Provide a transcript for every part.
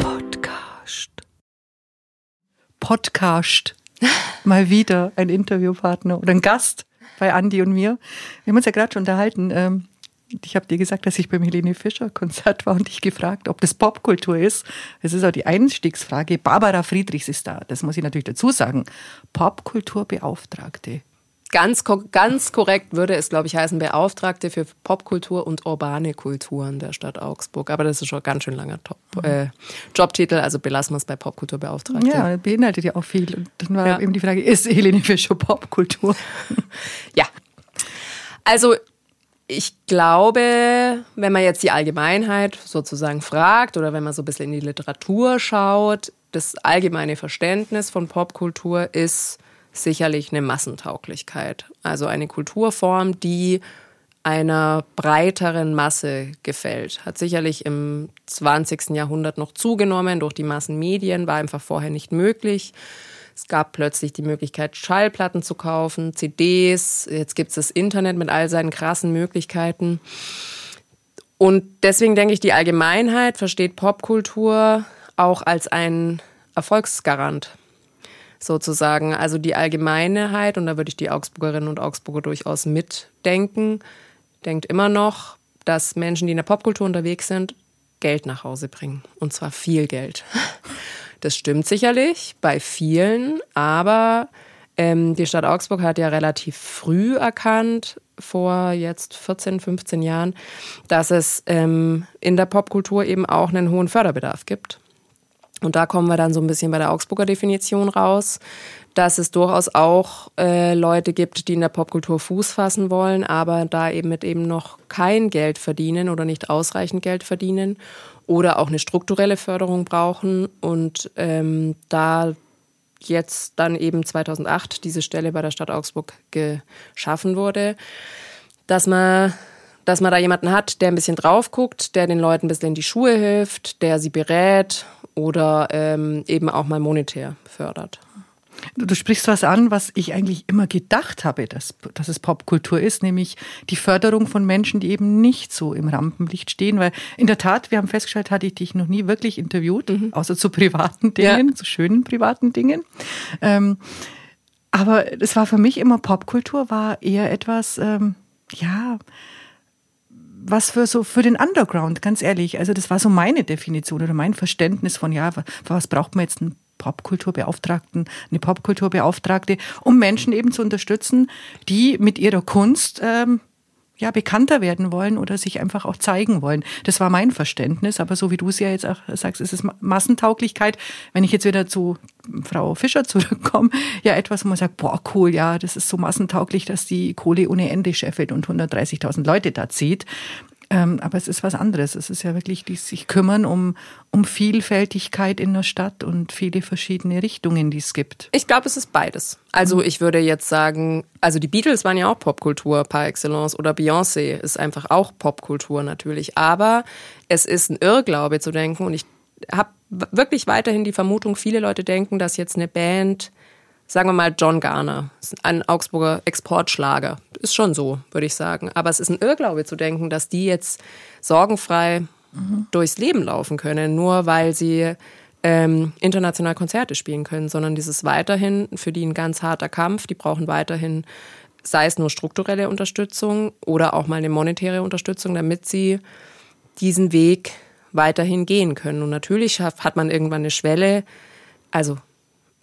Podcast. Podcast. Mal wieder ein Interviewpartner oder ein Gast bei Andi und mir. Wir haben uns ja gerade schon unterhalten. Ähm, ich habe dir gesagt, dass ich beim Helene Fischer Konzert war und dich gefragt, ob das Popkultur ist. Das ist auch die Einstiegsfrage. Barbara Friedrichs ist da. Das muss ich natürlich dazu sagen. Popkulturbeauftragte. Ganz, ganz korrekt würde es, glaube ich, heißen Beauftragte für Popkultur und urbane Kulturen der Stadt Augsburg. Aber das ist schon ein ganz schön langer Top, mhm. äh, Jobtitel, also belassen wir es bei Popkulturbeauftragte. Ja, beinhaltet ja auch viel. Und dann war ja. eben die Frage, ist Helene Fischer Popkultur? ja. Also ich glaube, wenn man jetzt die Allgemeinheit sozusagen fragt oder wenn man so ein bisschen in die Literatur schaut, das allgemeine Verständnis von Popkultur ist sicherlich eine Massentauglichkeit. Also eine Kulturform, die einer breiteren Masse gefällt. Hat sicherlich im 20. Jahrhundert noch zugenommen durch die Massenmedien, war einfach vorher nicht möglich. Es gab plötzlich die Möglichkeit, Schallplatten zu kaufen, CDs. Jetzt gibt es das Internet mit all seinen krassen Möglichkeiten. Und deswegen denke ich, die Allgemeinheit versteht Popkultur auch als ein Erfolgsgarant sozusagen. Also die Allgemeinheit, und da würde ich die Augsburgerinnen und Augsburger durchaus mitdenken, denkt immer noch, dass Menschen, die in der Popkultur unterwegs sind, Geld nach Hause bringen. Und zwar viel Geld. Das stimmt sicherlich bei vielen, aber ähm, die Stadt Augsburg hat ja relativ früh erkannt, vor jetzt 14, 15 Jahren, dass es ähm, in der Popkultur eben auch einen hohen Förderbedarf gibt. Und da kommen wir dann so ein bisschen bei der Augsburger Definition raus, dass es durchaus auch äh, Leute gibt, die in der Popkultur Fuß fassen wollen, aber da eben mit eben noch kein Geld verdienen oder nicht ausreichend Geld verdienen oder auch eine strukturelle Förderung brauchen. Und ähm, da jetzt dann eben 2008 diese Stelle bei der Stadt Augsburg geschaffen wurde, dass man dass man da jemanden hat, der ein bisschen drauf guckt, der den Leuten ein bisschen in die Schuhe hilft, der sie berät oder ähm, eben auch mal monetär fördert. Du sprichst was an, was ich eigentlich immer gedacht habe, dass, dass es Popkultur ist, nämlich die Förderung von Menschen, die eben nicht so im Rampenlicht stehen. Weil in der Tat, wir haben festgestellt, hatte ich dich noch nie wirklich interviewt, mhm. außer zu privaten Dingen, ja. zu schönen privaten Dingen. Ähm, aber es war für mich immer Popkultur, war eher etwas, ähm, ja, was für so für den Underground, ganz ehrlich. Also das war so meine Definition oder mein Verständnis von ja, was braucht man jetzt einen Popkulturbeauftragten, eine Popkulturbeauftragte, um Menschen eben zu unterstützen, die mit ihrer Kunst ähm, ja, bekannter werden wollen oder sich einfach auch zeigen wollen. Das war mein Verständnis, aber so wie du es ja jetzt auch sagst, ist es Massentauglichkeit. Wenn ich jetzt wieder zu Frau Fischer zurückkomme, ja, etwas, wo man sagt, boah, cool, ja, das ist so massentauglich, dass die Kohle ohne Ende scheffelt und 130.000 Leute da zieht. Ähm, aber es ist was anderes. Es ist ja wirklich die sich kümmern um, um Vielfältigkeit in der Stadt und viele verschiedene Richtungen, die es gibt. Ich glaube, es ist beides. Also ich würde jetzt sagen, also die Beatles waren ja auch Popkultur par excellence oder Beyoncé ist einfach auch Popkultur natürlich. Aber es ist ein Irrglaube zu denken und ich habe wirklich weiterhin die Vermutung, viele Leute denken, dass jetzt eine Band sagen wir mal John Garner, ein Augsburger Exportschlager. Ist schon so, würde ich sagen. Aber es ist ein Irrglaube zu denken, dass die jetzt sorgenfrei mhm. durchs Leben laufen können, nur weil sie ähm, international Konzerte spielen können, sondern dieses weiterhin für die ein ganz harter Kampf. Die brauchen weiterhin, sei es nur strukturelle Unterstützung oder auch mal eine monetäre Unterstützung, damit sie diesen Weg weiterhin gehen können. Und natürlich hat man irgendwann eine Schwelle, also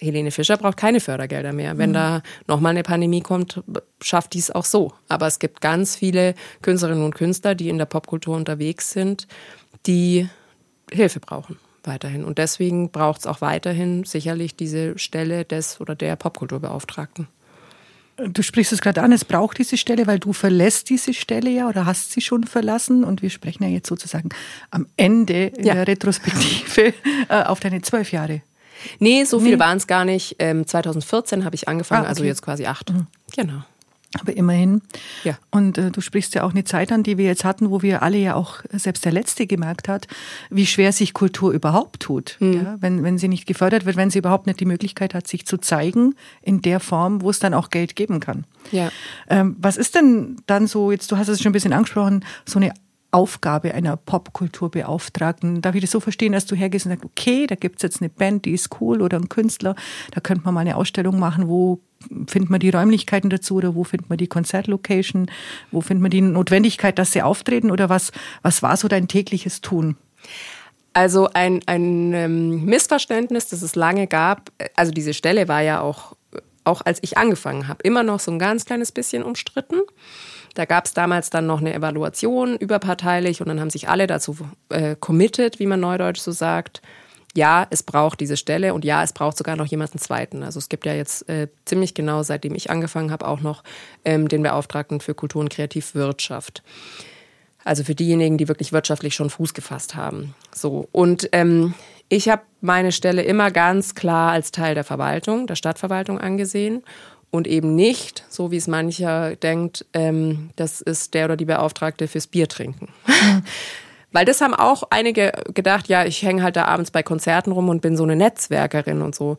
Helene Fischer braucht keine Fördergelder mehr. Wenn mhm. da nochmal eine Pandemie kommt, schafft dies auch so. Aber es gibt ganz viele Künstlerinnen und Künstler, die in der Popkultur unterwegs sind, die Hilfe brauchen weiterhin. Und deswegen braucht es auch weiterhin sicherlich diese Stelle des oder der Popkulturbeauftragten. Du sprichst es gerade an, es braucht diese Stelle, weil du verlässt diese Stelle ja oder hast sie schon verlassen. Und wir sprechen ja jetzt sozusagen am Ende in ja. der Retrospektive äh, auf deine zwölf Jahre Nee, so viel nee. waren es gar nicht. Ähm, 2014 habe ich angefangen, ah, also okay. also jetzt quasi acht. Mhm. Genau. Aber immerhin. Ja. Und äh, du sprichst ja auch eine Zeit an, die wir jetzt hatten, wo wir alle ja auch, selbst der Letzte gemerkt hat, wie schwer sich Kultur überhaupt tut. Mhm. Ja, wenn, wenn sie nicht gefördert wird, wenn sie überhaupt nicht die Möglichkeit hat, sich zu zeigen in der Form, wo es dann auch Geld geben kann. Ja. Ähm, was ist denn dann so, jetzt, du hast es schon ein bisschen angesprochen, so eine Aufgabe einer Popkulturbeauftragten? Darf ich das so verstehen, dass du hergehst und sagst, okay, da gibt's jetzt eine Band, die ist cool oder ein Künstler, da könnte man mal eine Ausstellung machen, wo findet man die Räumlichkeiten dazu oder wo findet man die Konzertlocation, wo findet man die Notwendigkeit, dass sie auftreten oder was, was war so dein tägliches Tun? Also ein, ein ähm, Missverständnis, das es lange gab, also diese Stelle war ja auch, auch als ich angefangen habe, immer noch so ein ganz kleines bisschen umstritten. Da gab es damals dann noch eine Evaluation überparteilich und dann haben sich alle dazu äh, committed, wie man neudeutsch so sagt. Ja, es braucht diese Stelle und ja, es braucht sogar noch jemanden zweiten. Also es gibt ja jetzt äh, ziemlich genau, seitdem ich angefangen habe, auch noch ähm, den Beauftragten für Kultur und Kreativwirtschaft. Also für diejenigen, die wirklich wirtschaftlich schon Fuß gefasst haben. So. Und ähm, ich habe meine Stelle immer ganz klar als Teil der Verwaltung, der Stadtverwaltung angesehen und eben nicht, so wie es mancher denkt, ähm, das ist der oder die Beauftragte fürs Bier trinken. Mhm. Weil das haben auch einige gedacht, ja, ich hänge halt da abends bei Konzerten rum und bin so eine Netzwerkerin und so.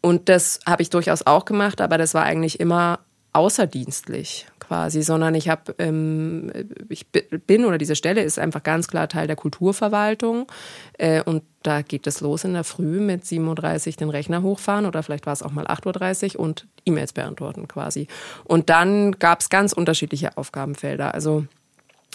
Und das habe ich durchaus auch gemacht, aber das war eigentlich immer außerdienstlich quasi, sondern ich habe, ähm, ich bin oder diese Stelle ist einfach ganz klar Teil der Kulturverwaltung äh, und da geht es los in der Früh mit 7.30 Uhr den Rechner hochfahren oder vielleicht war es auch mal 8.30 Uhr und E-Mails beantworten quasi. Und dann gab es ganz unterschiedliche Aufgabenfelder. Also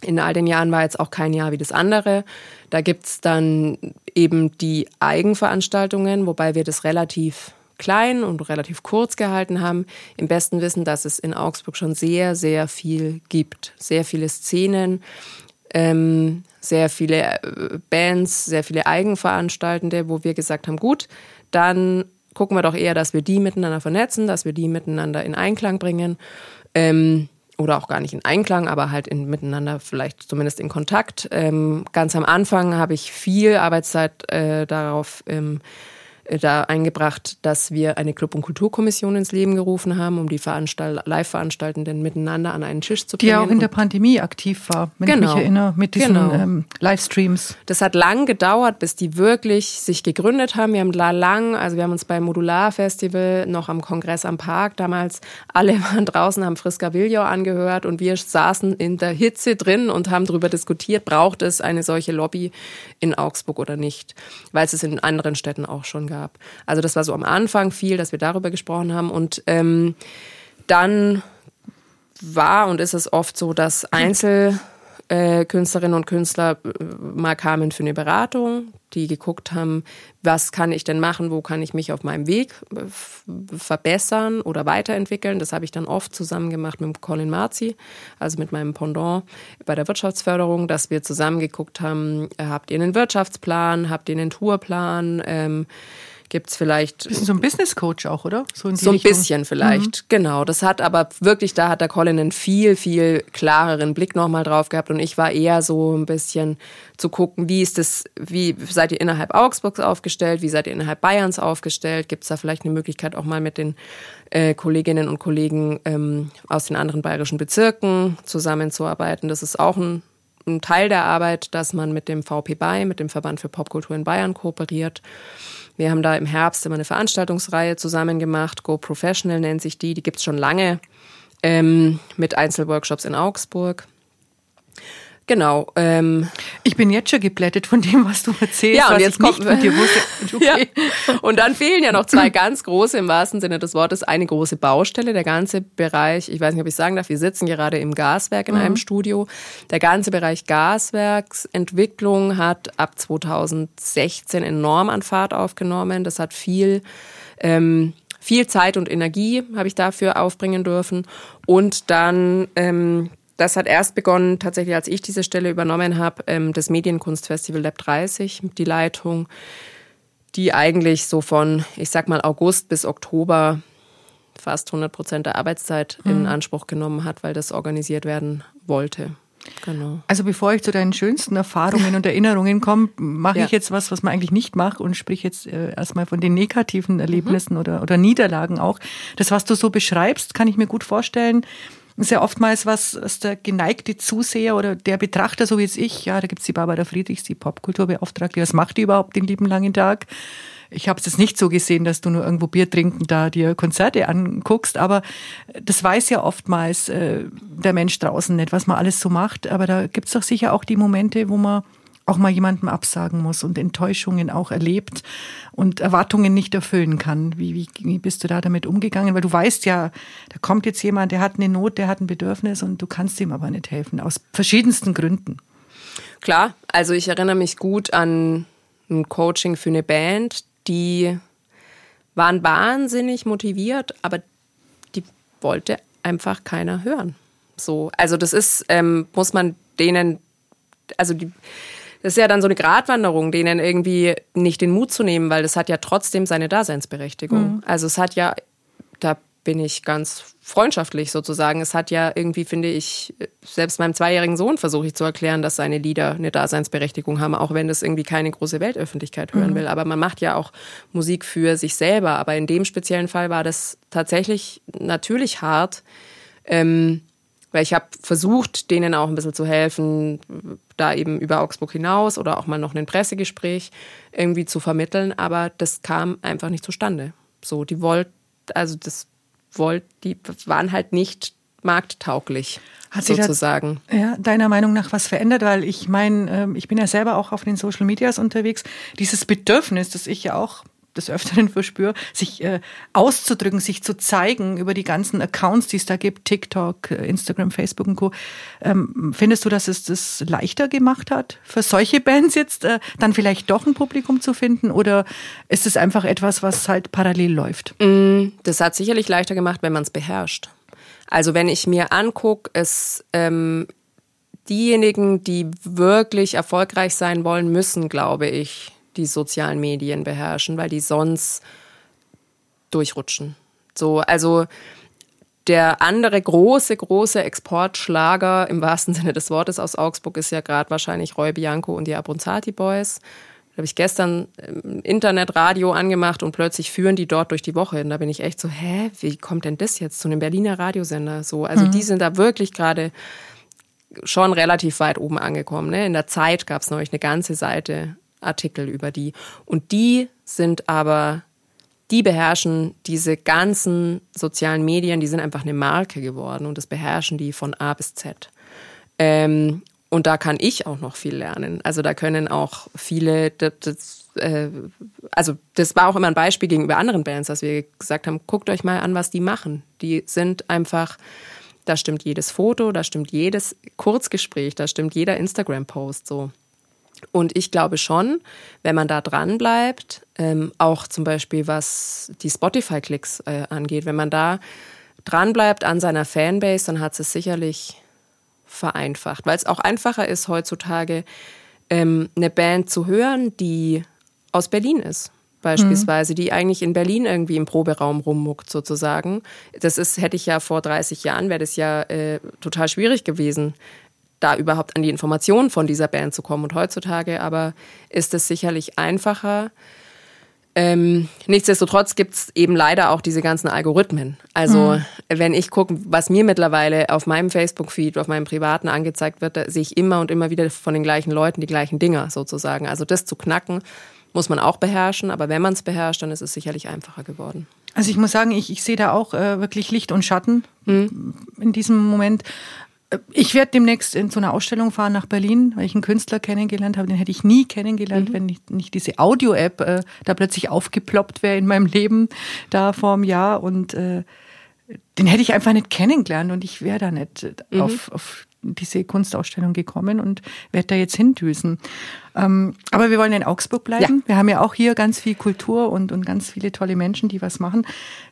in all den Jahren war jetzt auch kein Jahr wie das andere. Da gibt es dann eben die Eigenveranstaltungen, wobei wir das relativ klein und relativ kurz gehalten haben, im besten Wissen, dass es in Augsburg schon sehr, sehr viel gibt. Sehr viele Szenen, ähm, sehr viele äh, Bands, sehr viele Eigenveranstaltende, wo wir gesagt haben, gut, dann gucken wir doch eher, dass wir die miteinander vernetzen, dass wir die miteinander in Einklang bringen. Ähm, oder auch gar nicht in Einklang, aber halt in, miteinander vielleicht zumindest in Kontakt. Ähm, ganz am Anfang habe ich viel Arbeitszeit äh, darauf ähm, äh, da eingebracht, dass wir eine Club- und Kulturkommission ins Leben gerufen haben, um die Veranstalt Live-Veranstaltenden miteinander an einen Tisch zu bringen. Die auch in der Pandemie aktiv war, wenn genau. ich mich genau. erinnere, mit diesen genau. ähm, Livestreams. Das hat lang gedauert, bis die wirklich sich gegründet haben. Wir haben da lang, also wir haben uns beim Modular-Festival noch am Kongress am Park damals, alle waren draußen, haben Friska Viljo angehört und wir saßen in der Hitze drin und haben darüber diskutiert, braucht es eine solche Lobby in Augsburg oder nicht, weil es es in anderen Städten auch schon gab gab. Also das war so am Anfang viel, dass wir darüber gesprochen haben. Und ähm, dann war und ist es oft so, dass Einzelkünstlerinnen und Künstler äh, mal kamen für eine Beratung, die geguckt haben, was kann ich denn machen, wo kann ich mich auf meinem Weg äh, verbessern oder weiterentwickeln. Das habe ich dann oft zusammen gemacht mit Colin Marzi, also mit meinem Pendant bei der Wirtschaftsförderung, dass wir zusammen geguckt haben, äh, habt ihr einen Wirtschaftsplan, habt ihr einen Tourplan, ähm, gibt es vielleicht. Bisschen so ein Business Coach auch, oder? So, so ein bisschen vielleicht, mhm. genau. Das hat aber wirklich, da hat der Colin einen viel, viel klareren Blick nochmal drauf gehabt und ich war eher so ein bisschen zu gucken, wie ist das, wie seid ihr innerhalb Augsburgs aufgestellt, wie seid ihr innerhalb Bayerns aufgestellt, gibt es da vielleicht eine Möglichkeit auch mal mit den äh, Kolleginnen und Kollegen ähm, aus den anderen bayerischen Bezirken zusammenzuarbeiten. Das ist auch ein ein Teil der Arbeit, dass man mit dem VP Bay, mit dem Verband für Popkultur in Bayern kooperiert. Wir haben da im Herbst immer eine Veranstaltungsreihe zusammen gemacht. Go Professional nennt sich die. Die gibt es schon lange ähm, mit Einzelworkshops in Augsburg. Genau. Ähm, ich bin jetzt schon geblättet von dem, was du erzählst. Ja, und jetzt kommt mit dir wusste. Okay. Ja. Und dann fehlen ja noch zwei ganz große, im wahrsten Sinne des Wortes, eine große Baustelle. Der ganze Bereich, ich weiß nicht, ob ich sagen darf, wir sitzen gerade im Gaswerk in mhm. einem Studio. Der ganze Bereich Gaswerksentwicklung hat ab 2016 enorm an Fahrt aufgenommen. Das hat viel ähm, viel Zeit und Energie habe ich dafür aufbringen dürfen. Und dann ähm, das hat erst begonnen, tatsächlich, als ich diese Stelle übernommen habe, ähm, das Medienkunstfestival Lab 30, die Leitung, die eigentlich so von, ich sag mal, August bis Oktober fast 100 Prozent der Arbeitszeit mhm. in Anspruch genommen hat, weil das organisiert werden wollte. Genau. Also bevor ich zu deinen schönsten Erfahrungen und Erinnerungen komme, mache ja. ich jetzt was, was man eigentlich nicht macht und sprich jetzt äh, erstmal von den negativen Erlebnissen mhm. oder, oder Niederlagen auch. Das, was du so beschreibst, kann ich mir gut vorstellen, ist ja oftmals was, was der geneigte Zuseher oder der Betrachter, so wie jetzt ich, ja, da gibt's die Barbara Friedrichs, die Popkulturbeauftragte, was macht die überhaupt den lieben langen Tag? ich habe es jetzt nicht so gesehen, dass du nur irgendwo Bier trinken da dir Konzerte anguckst, aber das weiß ja oftmals äh, der Mensch draußen nicht, was man alles so macht. Aber da gibt's doch sicher auch die Momente, wo man auch mal jemandem absagen muss und Enttäuschungen auch erlebt und Erwartungen nicht erfüllen kann. Wie, wie, wie bist du da damit umgegangen? Weil du weißt ja, da kommt jetzt jemand, der hat eine Not, der hat ein Bedürfnis und du kannst ihm aber nicht helfen, aus verschiedensten Gründen. Klar, also ich erinnere mich gut an ein Coaching für eine Band, die waren wahnsinnig motiviert, aber die wollte einfach keiner hören. So, also das ist, ähm, muss man denen, also die, das ist ja dann so eine Gratwanderung, denen irgendwie nicht den Mut zu nehmen, weil das hat ja trotzdem seine Daseinsberechtigung. Mhm. Also es hat ja, da bin ich ganz freundschaftlich sozusagen. Es hat ja irgendwie, finde ich, selbst meinem zweijährigen Sohn versuche ich zu erklären, dass seine Lieder eine Daseinsberechtigung haben, auch wenn das irgendwie keine große Weltöffentlichkeit hören mhm. will. Aber man macht ja auch Musik für sich selber. Aber in dem speziellen Fall war das tatsächlich natürlich hart. Ähm, weil ich habe versucht, denen auch ein bisschen zu helfen, da eben über Augsburg hinaus oder auch mal noch ein Pressegespräch irgendwie zu vermitteln, aber das kam einfach nicht zustande. So, die wollten, also das wollt, die waren halt nicht markttauglich. Hat sozusagen. Das, ja, deiner Meinung nach was verändert? Weil ich meine, ähm, ich bin ja selber auch auf den Social Medias unterwegs. Dieses Bedürfnis, das ich ja auch des Öfteren verspüre, sich äh, auszudrücken, sich zu zeigen über die ganzen Accounts, die es da gibt, TikTok, äh, Instagram, Facebook und Co. Ähm, findest du, dass es das leichter gemacht hat, für solche Bands jetzt äh, dann vielleicht doch ein Publikum zu finden? Oder ist es einfach etwas, was halt parallel läuft? Mm, das hat sicherlich leichter gemacht, wenn man es beherrscht. Also wenn ich mir angucke, es ähm, diejenigen, die wirklich erfolgreich sein wollen, müssen, glaube ich, die sozialen Medien beherrschen, weil die sonst durchrutschen. So, also der andere große, große Exportschlager im wahrsten Sinne des Wortes aus Augsburg ist ja gerade wahrscheinlich Roy Bianco und die Abronzati Boys. Da habe ich gestern Internetradio angemacht und plötzlich führen die dort durch die Woche. Und da bin ich echt so, hä, wie kommt denn das jetzt zu einem Berliner Radiosender? So, also mhm. die sind da wirklich gerade schon relativ weit oben angekommen. Ne? In der Zeit gab es neulich eine ganze Seite Artikel über die. Und die sind aber, die beherrschen diese ganzen sozialen Medien, die sind einfach eine Marke geworden und das beherrschen die von A bis Z. Ähm, und da kann ich auch noch viel lernen. Also da können auch viele, das, das, äh, also das war auch immer ein Beispiel gegenüber anderen Bands, dass wir gesagt haben, guckt euch mal an, was die machen. Die sind einfach, da stimmt jedes Foto, da stimmt jedes Kurzgespräch, da stimmt jeder Instagram-Post so. Und ich glaube schon, wenn man da dran bleibt, ähm, auch zum Beispiel was die Spotify-Klicks äh, angeht, wenn man da dran bleibt an seiner Fanbase, dann hat es sicherlich vereinfacht, weil es auch einfacher ist heutzutage ähm, eine Band zu hören, die aus Berlin ist beispielsweise, mhm. die eigentlich in Berlin irgendwie im Proberaum rummuckt sozusagen. Das ist, hätte ich ja vor 30 Jahren, wäre das ja äh, total schwierig gewesen, da überhaupt an die Informationen von dieser Band zu kommen. Und heutzutage aber ist es sicherlich einfacher. Ähm, nichtsdestotrotz gibt es eben leider auch diese ganzen Algorithmen. Also mhm. wenn ich gucke, was mir mittlerweile auf meinem Facebook-Feed, auf meinem privaten angezeigt wird, da sehe ich immer und immer wieder von den gleichen Leuten die gleichen Dinger sozusagen. Also das zu knacken, muss man auch beherrschen, aber wenn man es beherrscht, dann ist es sicherlich einfacher geworden. Also ich muss sagen, ich, ich sehe da auch äh, wirklich Licht und Schatten mhm. in diesem Moment. Ich werde demnächst in so eine Ausstellung fahren nach Berlin, weil ich einen Künstler kennengelernt habe. Den hätte ich nie kennengelernt, mhm. wenn nicht, nicht diese Audio-App äh, da plötzlich aufgeploppt wäre in meinem Leben da vor einem Jahr. Und äh, den hätte ich einfach nicht kennengelernt und ich wäre da nicht mhm. auf, auf diese Kunstausstellung gekommen und werde da jetzt hindüsen. Ähm, aber wir wollen in Augsburg bleiben. Ja. Wir haben ja auch hier ganz viel Kultur und, und ganz viele tolle Menschen, die was machen.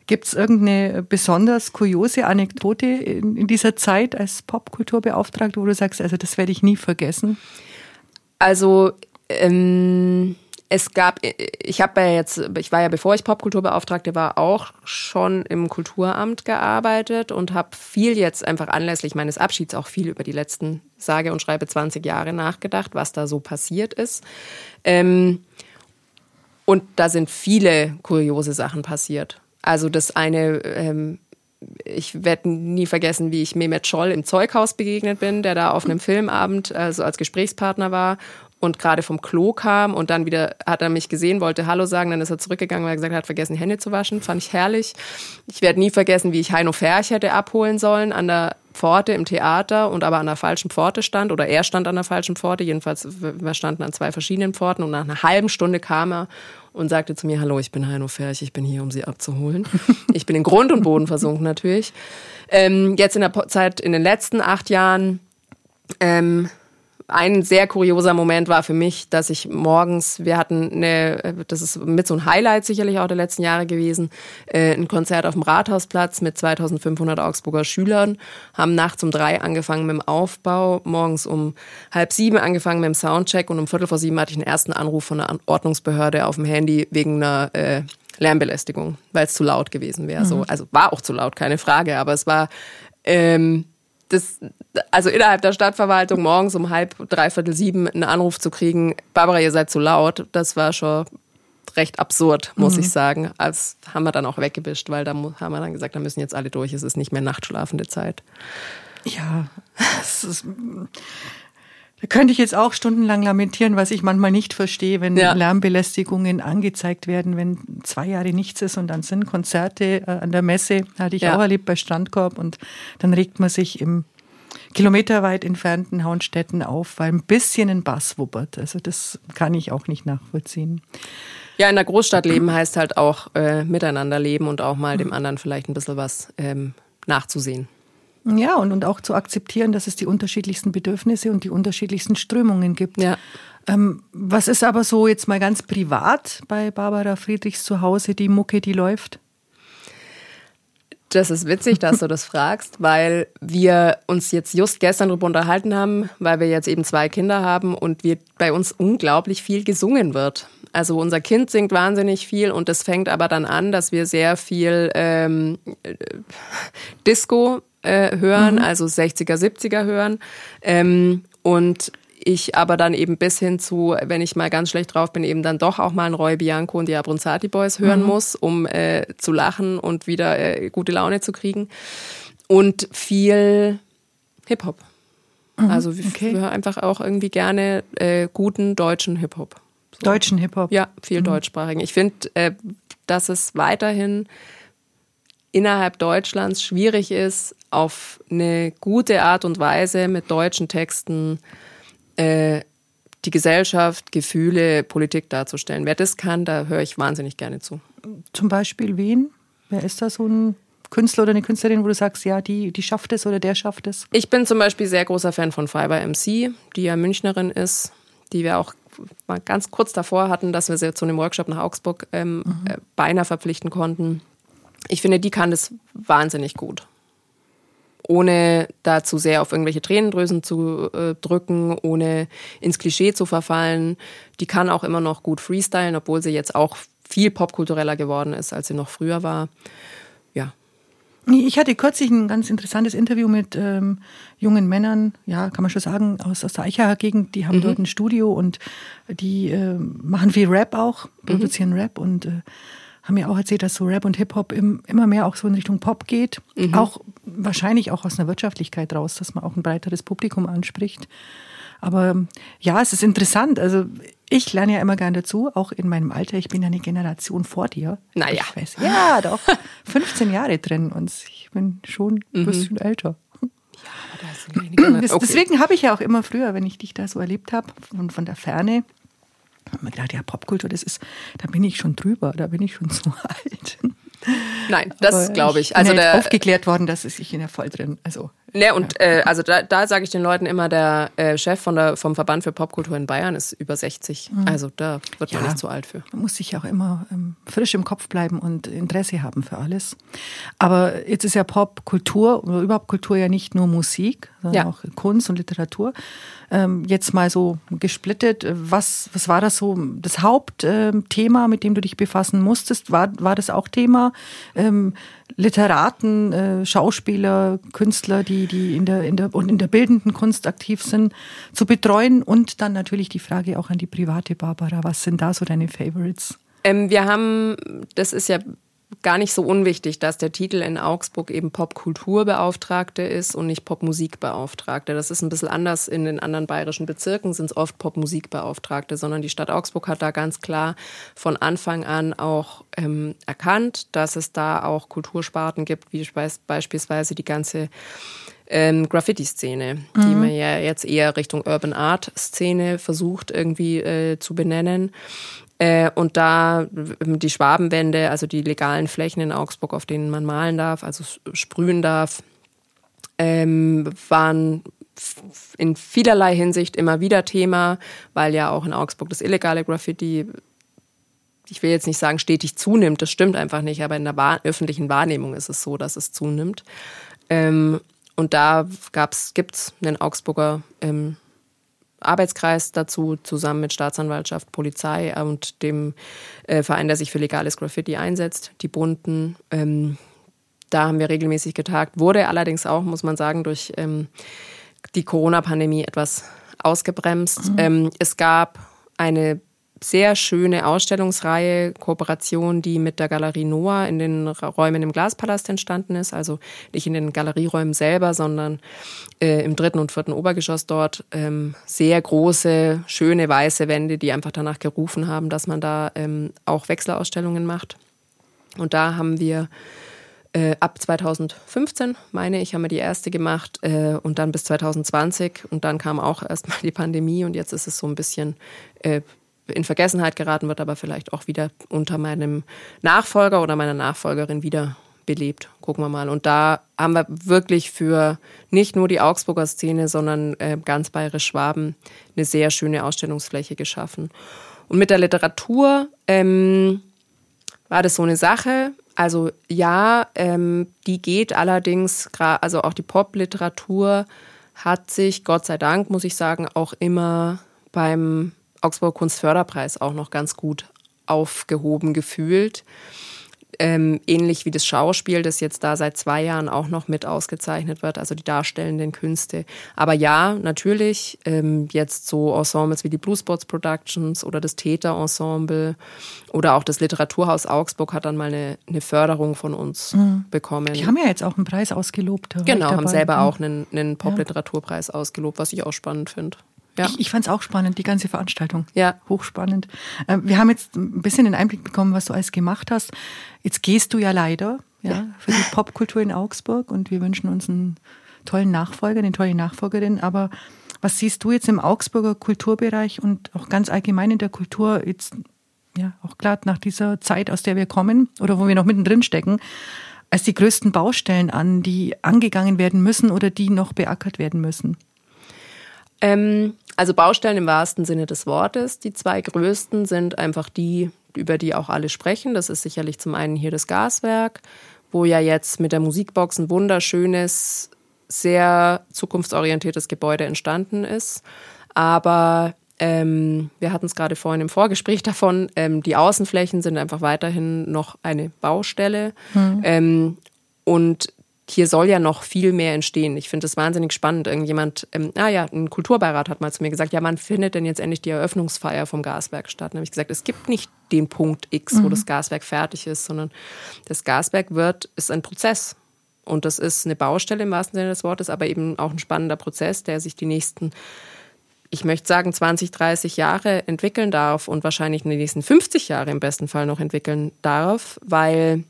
Gibt es irgendeine besonders kuriose Anekdote in, in dieser Zeit als Popkulturbeauftragte, wo du sagst, also das werde ich nie vergessen? Also ähm es gab, ich habe ja jetzt, ich war ja, bevor ich Popkulturbeauftragte war, auch schon im Kulturamt gearbeitet und habe viel jetzt einfach anlässlich meines Abschieds auch viel über die letzten, sage und schreibe 20 Jahre nachgedacht, was da so passiert ist. Ähm, und da sind viele kuriose Sachen passiert. Also das eine, ähm, ich werde nie vergessen, wie ich Mehmet Scholl im Zeughaus begegnet bin, der da auf einem Filmabend also als Gesprächspartner war und gerade vom Klo kam und dann wieder hat er mich gesehen, wollte Hallo sagen, dann ist er zurückgegangen, weil er gesagt hat, vergessen Hände zu waschen. Fand ich herrlich. Ich werde nie vergessen, wie ich Heino Ferch hätte abholen sollen an der Pforte im Theater und aber an der falschen Pforte stand oder er stand an der falschen Pforte. Jedenfalls, wir standen an zwei verschiedenen Pforten und nach einer halben Stunde kam er und sagte zu mir, hallo, ich bin Heino Ferch, ich bin hier, um Sie abzuholen. ich bin in Grund und Boden versunken natürlich. Ähm, jetzt in der Zeit, in den letzten acht Jahren, ähm, ein sehr kurioser Moment war für mich, dass ich morgens, wir hatten eine, das ist mit so ein Highlight sicherlich auch der letzten Jahre gewesen, äh, ein Konzert auf dem Rathausplatz mit 2500 Augsburger Schülern, haben nachts um drei angefangen mit dem Aufbau, morgens um halb sieben angefangen mit dem Soundcheck und um viertel vor sieben hatte ich einen ersten Anruf von der Ordnungsbehörde auf dem Handy wegen einer äh, Lärmbelästigung, weil es zu laut gewesen wäre. Mhm. So, also war auch zu laut, keine Frage, aber es war ähm, das, also innerhalb der Stadtverwaltung morgens um halb, dreiviertel sieben einen Anruf zu kriegen, Barbara, ihr seid zu laut, das war schon recht absurd, muss mhm. ich sagen. Das haben wir dann auch weggewischt, weil da haben wir dann gesagt, da müssen jetzt alle durch, es ist nicht mehr nachtschlafende Zeit. Ja, das ist, könnte ich jetzt auch stundenlang lamentieren, was ich manchmal nicht verstehe, wenn ja. Lärmbelästigungen angezeigt werden, wenn zwei Jahre nichts ist und dann sind Konzerte äh, an der Messe, hatte ich ja. auch erlebt bei Strandkorb und dann regt man sich im kilometerweit entfernten Haunstädten auf, weil ein bisschen ein Bass wuppert. Also das kann ich auch nicht nachvollziehen. Ja, in der Großstadt leben heißt halt auch äh, miteinander leben und auch mal dem anderen vielleicht ein bisschen was ähm, nachzusehen. Ja, und, und auch zu akzeptieren, dass es die unterschiedlichsten Bedürfnisse und die unterschiedlichsten Strömungen gibt. Ja. Ähm, was ist aber so jetzt mal ganz privat bei Barbara Friedrichs zu Hause, die Mucke, die läuft? Das ist witzig, dass du das fragst, weil wir uns jetzt just gestern darüber unterhalten haben, weil wir jetzt eben zwei Kinder haben und wir bei uns unglaublich viel gesungen wird. Also unser Kind singt wahnsinnig viel und es fängt aber dann an, dass wir sehr viel ähm, Disco äh, hören, mhm. also 60er, 70er hören. Ähm, und ich aber dann eben bis hin zu, wenn ich mal ganz schlecht drauf bin, eben dann doch auch mal einen Roy Bianco und die Abronzati Boys hören mhm. muss, um äh, zu lachen und wieder äh, gute Laune zu kriegen. Und viel Hip-Hop. Mhm. Also okay. wir hören einfach auch irgendwie gerne äh, guten deutschen Hip-Hop. So. Deutschen Hip-Hop? Ja, viel mhm. deutschsprachigen. Ich finde, äh, dass es weiterhin innerhalb Deutschlands schwierig ist, auf eine gute Art und Weise mit deutschen Texten äh, die Gesellschaft, Gefühle, Politik darzustellen. Wer das kann, da höre ich wahnsinnig gerne zu. Zum Beispiel wen? Wer ist da so ein Künstler oder eine Künstlerin, wo du sagst, ja, die, die schafft es oder der schafft es? Ich bin zum Beispiel sehr großer Fan von Fiber MC, die ja Münchnerin ist, die wir auch mal ganz kurz davor hatten, dass wir sie zu einem Workshop nach Augsburg ähm, mhm. äh, beinahe verpflichten konnten ich finde, die kann das wahnsinnig gut. Ohne da zu sehr auf irgendwelche Tränendrüsen zu äh, drücken, ohne ins Klischee zu verfallen. Die kann auch immer noch gut freestylen, obwohl sie jetzt auch viel popkultureller geworden ist, als sie noch früher war. Ja. Ich hatte kürzlich ein ganz interessantes Interview mit ähm, jungen Männern, ja, kann man schon sagen, aus, aus der Eichacher Gegend. Die haben mhm. dort ein Studio und die äh, machen viel Rap auch, produzieren mhm. Rap und äh, haben mir auch erzählt, dass so Rap und Hip-Hop immer mehr auch so in Richtung Pop geht. Mhm. Auch wahrscheinlich auch aus einer Wirtschaftlichkeit raus, dass man auch ein breiteres Publikum anspricht. Aber ja, es ist interessant. Also ich lerne ja immer gern dazu, auch in meinem Alter. Ich bin ja eine Generation vor dir. Naja. Ich weiß, ja, doch. 15 Jahre drin uns. Ich bin schon ein mhm. bisschen älter. Ja, aber da ist eine okay. Deswegen habe ich ja auch immer früher, wenn ich dich da so erlebt habe, von, von der Ferne, habe mir gedacht, ja, Popkultur, das ist, da bin ich schon drüber, da bin ich schon zu alt. Nein, das glaube ich. Also ich bin der, aufgeklärt worden, dass es ich in der voll drin. Also Ne, und äh, also da, da sage ich den Leuten immer, der äh, Chef von der, vom Verband für Popkultur in Bayern ist über 60. Mhm. Also da wird ja, man nicht zu alt für. Man muss sich auch immer ähm, frisch im Kopf bleiben und Interesse haben für alles. Aber jetzt ist ja Popkultur oder überhaupt Kultur ja nicht nur Musik, ja. auch Kunst und Literatur. Ähm, jetzt mal so gesplittet, was, was war das so, das Hauptthema, ähm, mit dem du dich befassen musstest? War, war das auch Thema? Ähm, Literaten, äh, Schauspieler, Künstler, die, die in der, in der, und in der bildenden Kunst aktiv sind, zu betreuen und dann natürlich die Frage auch an die private Barbara. Was sind da so deine Favorites? Ähm, wir haben, das ist ja gar nicht so unwichtig, dass der Titel in Augsburg eben Popkulturbeauftragte ist und nicht Popmusikbeauftragte. Das ist ein bisschen anders. In den anderen bayerischen Bezirken sind es oft Popmusikbeauftragte, sondern die Stadt Augsburg hat da ganz klar von Anfang an auch ähm, erkannt, dass es da auch Kultursparten gibt, wie beispielsweise die ganze ähm, Graffiti-Szene, mhm. die man ja jetzt eher Richtung Urban Art-Szene versucht irgendwie äh, zu benennen. Äh, und da die Schwabenwände, also die legalen Flächen in Augsburg, auf denen man malen darf, also sprühen darf, ähm, waren in vielerlei Hinsicht immer wieder Thema, weil ja auch in Augsburg das illegale Graffiti, ich will jetzt nicht sagen stetig zunimmt, das stimmt einfach nicht, aber in der wahr öffentlichen Wahrnehmung ist es so, dass es zunimmt. Ähm, und da gibt es einen Augsburger ähm, Arbeitskreis dazu, zusammen mit Staatsanwaltschaft, Polizei und dem äh, Verein, der sich für legales Graffiti einsetzt, die Bunten. Ähm, da haben wir regelmäßig getagt, wurde allerdings auch, muss man sagen, durch ähm, die Corona-Pandemie etwas ausgebremst. Mhm. Ähm, es gab eine sehr schöne Ausstellungsreihe, Kooperation, die mit der Galerie Noah in den Räumen im Glaspalast entstanden ist. Also nicht in den Galerieräumen selber, sondern äh, im dritten und vierten Obergeschoss dort. Ähm, sehr große, schöne weiße Wände, die einfach danach gerufen haben, dass man da ähm, auch Wechselausstellungen macht. Und da haben wir äh, ab 2015, meine ich, haben wir die erste gemacht äh, und dann bis 2020 und dann kam auch erstmal die Pandemie und jetzt ist es so ein bisschen äh, in Vergessenheit geraten wird, aber vielleicht auch wieder unter meinem Nachfolger oder meiner Nachfolgerin wieder belebt. Gucken wir mal. Und da haben wir wirklich für nicht nur die Augsburger Szene, sondern äh, ganz bayerisch Schwaben eine sehr schöne Ausstellungsfläche geschaffen. Und mit der Literatur ähm, war das so eine Sache. Also ja, ähm, die geht allerdings, also auch die Popliteratur hat sich, Gott sei Dank, muss ich sagen, auch immer beim Augsburg Kunstförderpreis auch noch ganz gut aufgehoben gefühlt. Ähm, ähnlich wie das Schauspiel, das jetzt da seit zwei Jahren auch noch mit ausgezeichnet wird, also die darstellenden Künste. Aber ja, natürlich, ähm, jetzt so Ensembles wie die Blue Spots Productions oder das Täter-Ensemble oder auch das Literaturhaus Augsburg hat dann mal eine, eine Förderung von uns mhm. bekommen. Die haben ja jetzt auch einen Preis ausgelobt. Genau, haben selber auch einen, einen Pop-Literaturpreis ja. ausgelobt, was ich auch spannend finde. Ja. Ich, ich fand es auch spannend, die ganze Veranstaltung. Ja. Hochspannend. Äh, wir haben jetzt ein bisschen den Einblick bekommen, was du alles gemacht hast. Jetzt gehst du ja leider ja, ja. für die Popkultur in Augsburg und wir wünschen uns einen tollen Nachfolger, eine tolle Nachfolgerin. Aber was siehst du jetzt im Augsburger Kulturbereich und auch ganz allgemein in der Kultur jetzt, ja, auch klar nach dieser Zeit, aus der wir kommen oder wo wir noch mittendrin stecken, als die größten Baustellen an, die angegangen werden müssen oder die noch beackert werden müssen? Ähm, also Baustellen im wahrsten Sinne des Wortes. Die zwei größten sind einfach die, über die auch alle sprechen. Das ist sicherlich zum einen hier das Gaswerk, wo ja jetzt mit der Musikbox ein wunderschönes, sehr zukunftsorientiertes Gebäude entstanden ist. Aber ähm, wir hatten es gerade vorhin im Vorgespräch davon, ähm, die Außenflächen sind einfach weiterhin noch eine Baustelle. Mhm. Ähm, und hier soll ja noch viel mehr entstehen. Ich finde das wahnsinnig spannend. Irgendjemand, ähm, ah ja, ein Kulturbeirat hat mal zu mir gesagt, ja, wann findet denn jetzt endlich die Eröffnungsfeier vom Gaswerk statt? Dann habe ich gesagt, es gibt nicht den Punkt X, mhm. wo das Gaswerk fertig ist, sondern das Gaswerk wird, ist ein Prozess. Und das ist eine Baustelle im wahrsten Sinne des Wortes, aber eben auch ein spannender Prozess, der sich die nächsten ich möchte sagen, 20, 30 Jahre entwickeln darf und wahrscheinlich in den nächsten 50 Jahre im besten Fall noch entwickeln darf, weil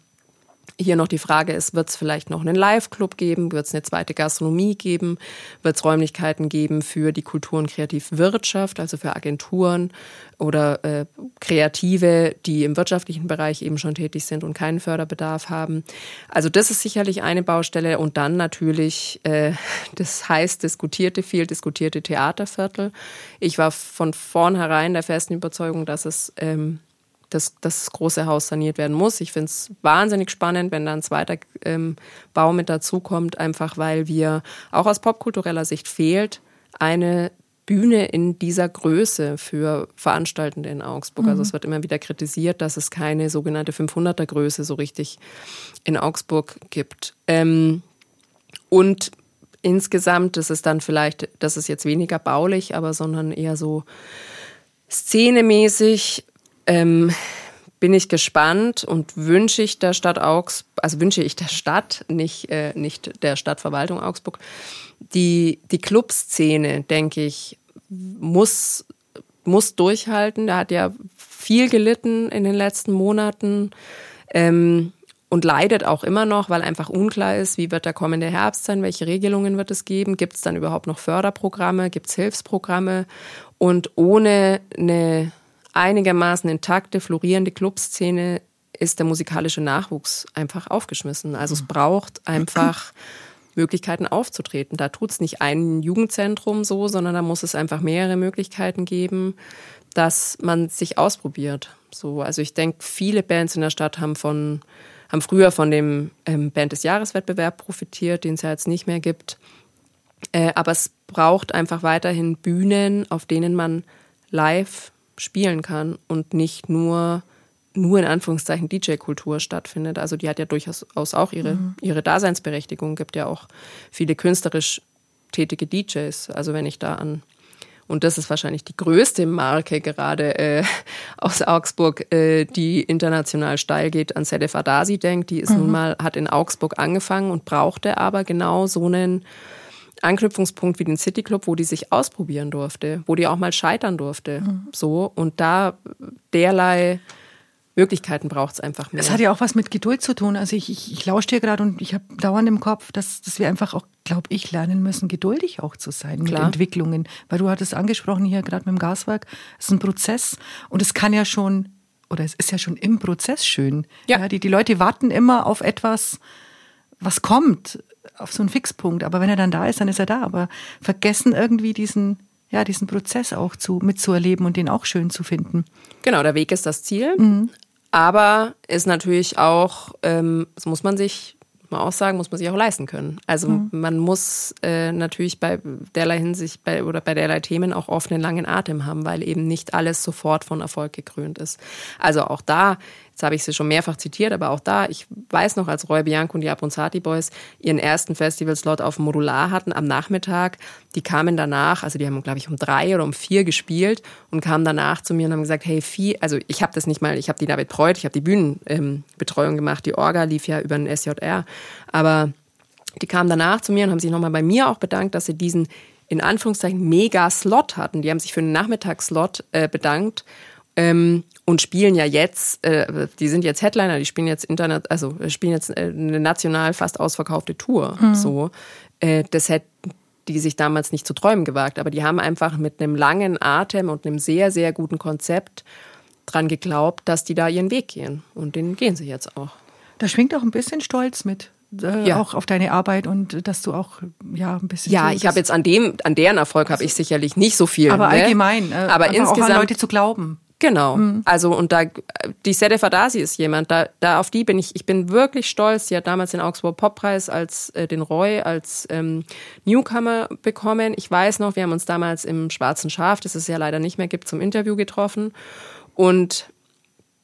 hier noch die Frage ist, wird es vielleicht noch einen Live-Club geben? Wird es eine zweite Gastronomie geben? Wird es Räumlichkeiten geben für die Kultur- und Kreativwirtschaft, also für Agenturen oder äh, Kreative, die im wirtschaftlichen Bereich eben schon tätig sind und keinen Förderbedarf haben? Also das ist sicherlich eine Baustelle. Und dann natürlich äh, das heiß diskutierte, viel diskutierte Theaterviertel. Ich war von vornherein der festen Überzeugung, dass es ähm, dass das große Haus saniert werden muss. Ich finde es wahnsinnig spannend, wenn da ein zweiter ähm, Bau mit dazukommt, einfach weil wir auch aus popkultureller Sicht fehlt eine Bühne in dieser Größe für Veranstaltende in Augsburg. Also mhm. Also es wird immer wieder kritisiert, dass es keine sogenannte 500er Größe so richtig in Augsburg gibt. Ähm, und insgesamt, das ist dann vielleicht, das ist jetzt weniger baulich, aber sondern eher so szenemäßig ähm, bin ich gespannt und wünsche ich der Stadt Augsburg, also wünsche ich der Stadt, nicht, äh, nicht der Stadtverwaltung Augsburg, die, die Clubszene, denke ich, muss, muss durchhalten. Da hat ja viel gelitten in den letzten Monaten. Ähm, und leidet auch immer noch, weil einfach unklar ist, wie wird der kommende Herbst sein, welche Regelungen wird es geben, gibt es dann überhaupt noch Förderprogramme, gibt es Hilfsprogramme und ohne eine einigermaßen intakte, florierende Clubszene ist der musikalische Nachwuchs einfach aufgeschmissen. Also es braucht einfach Möglichkeiten aufzutreten. Da tut es nicht ein Jugendzentrum so, sondern da muss es einfach mehrere Möglichkeiten geben, dass man sich ausprobiert. So, also ich denke, viele Bands in der Stadt haben von haben früher von dem ähm, Band des Jahreswettbewerb profitiert, den es ja jetzt nicht mehr gibt. Äh, aber es braucht einfach weiterhin Bühnen, auf denen man live spielen kann und nicht nur nur in Anführungszeichen DJ-Kultur stattfindet. Also die hat ja durchaus auch ihre, mhm. ihre Daseinsberechtigung. Gibt ja auch viele künstlerisch tätige DJs. Also wenn ich da an und das ist wahrscheinlich die größte Marke gerade äh, aus Augsburg, äh, die international steil geht, an Sedef Adasi denkt. Die ist mhm. nun mal, hat in Augsburg angefangen und brauchte aber genau so einen Anknüpfungspunkt wie den City Club, wo die sich ausprobieren durfte, wo die auch mal scheitern durfte. Mhm. So. Und da derlei Möglichkeiten braucht es einfach mehr. Es hat ja auch was mit Geduld zu tun. Also ich, ich, ich lausche dir gerade und ich habe dauernd im Kopf, dass, dass wir einfach auch, glaube ich, lernen müssen, geduldig auch zu sein Klar. mit Entwicklungen. Weil du hattest angesprochen hier gerade mit dem Gaswerk, es ist ein Prozess und es kann ja schon, oder es ist ja schon im Prozess schön. Ja. ja die, die Leute warten immer auf etwas, was kommt, auf so einen Fixpunkt. Aber wenn er dann da ist, dann ist er da. Aber vergessen irgendwie diesen, ja, diesen Prozess auch zu, mitzuerleben und den auch schön zu finden. Genau, der Weg ist das Ziel. Mhm. Aber ist natürlich auch, ähm, das muss man sich mal auch sagen, muss man sich auch leisten können. Also mhm. man muss äh, natürlich bei derlei Hinsicht bei, oder bei derlei Themen auch oft einen langen Atem haben, weil eben nicht alles sofort von Erfolg gekrönt ist. Also auch da Jetzt habe ich sie schon mehrfach zitiert, aber auch da, ich weiß noch, als Roy Bianco und die Abronzati Boys ihren ersten Festivalslot auf Modular hatten am Nachmittag, die kamen danach, also die haben, glaube ich, um drei oder um vier gespielt und kamen danach zu mir und haben gesagt, hey, Vieh, also ich habe das nicht mal, ich habe die da betreut, ich habe die Bühnenbetreuung ähm, gemacht, die Orga lief ja über den SJR, aber die kamen danach zu mir und haben sich nochmal bei mir auch bedankt, dass sie diesen in Anführungszeichen Mega-Slot hatten. Die haben sich für einen Nachmittagsslot äh, bedankt ähm, und spielen ja jetzt, äh, die sind jetzt Headliner, die spielen jetzt Internet, also spielen jetzt äh, eine national fast ausverkaufte Tour. Mhm. So, äh, das hätten die sich damals nicht zu träumen gewagt, aber die haben einfach mit einem langen Atem und einem sehr, sehr guten Konzept dran geglaubt, dass die da ihren Weg gehen. Und den gehen sie jetzt auch. Da schwingt auch ein bisschen Stolz mit. Äh, ja. auch auf deine Arbeit und dass du auch ja ein bisschen ja ich habe jetzt an dem an deren Erfolg habe ich sicherlich nicht so viel aber ne? allgemein äh, aber insgesamt an Leute zu glauben Genau. Mhm. Also und da die Sede Fadasi ist jemand, da, da auf die bin ich, ich bin wirklich stolz. Sie hat damals den Augsburg Poppreis als äh, den Roy als ähm, Newcomer bekommen. Ich weiß noch, wir haben uns damals im Schwarzen Schaf, das es ja leider nicht mehr gibt, zum Interview getroffen und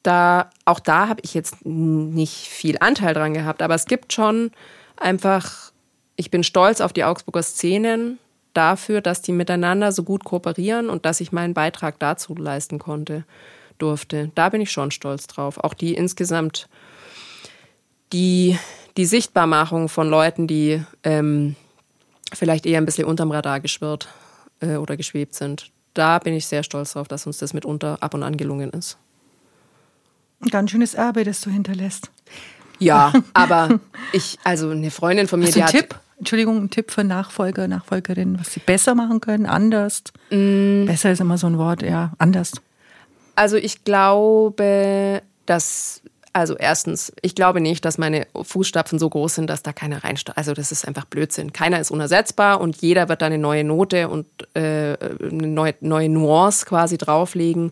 da auch da habe ich jetzt nicht viel Anteil dran gehabt, aber es gibt schon einfach ich bin stolz auf die Augsburger Szenen, dafür, dass die miteinander so gut kooperieren und dass ich meinen Beitrag dazu leisten konnte, durfte. Da bin ich schon stolz drauf. Auch die insgesamt, die, die Sichtbarmachung von Leuten, die ähm, vielleicht eher ein bisschen unterm Radar geschwirrt äh, oder geschwebt sind. Da bin ich sehr stolz drauf, dass uns das mitunter ab und an gelungen ist. Ein ganz schönes Erbe, das du hinterlässt. Ja, aber ich, also eine Freundin von mir, Hast die hat. Tipp? Entschuldigung, ein Tipp für Nachfolger, Nachfolgerinnen, was sie besser machen können, anders? Mm. Besser ist immer so ein Wort, ja, anders. Also ich glaube, dass, also erstens, ich glaube nicht, dass meine Fußstapfen so groß sind, dass da keiner reinsteigt. Also das ist einfach Blödsinn. Keiner ist unersetzbar und jeder wird da eine neue Note und äh, eine neue, neue Nuance quasi drauflegen.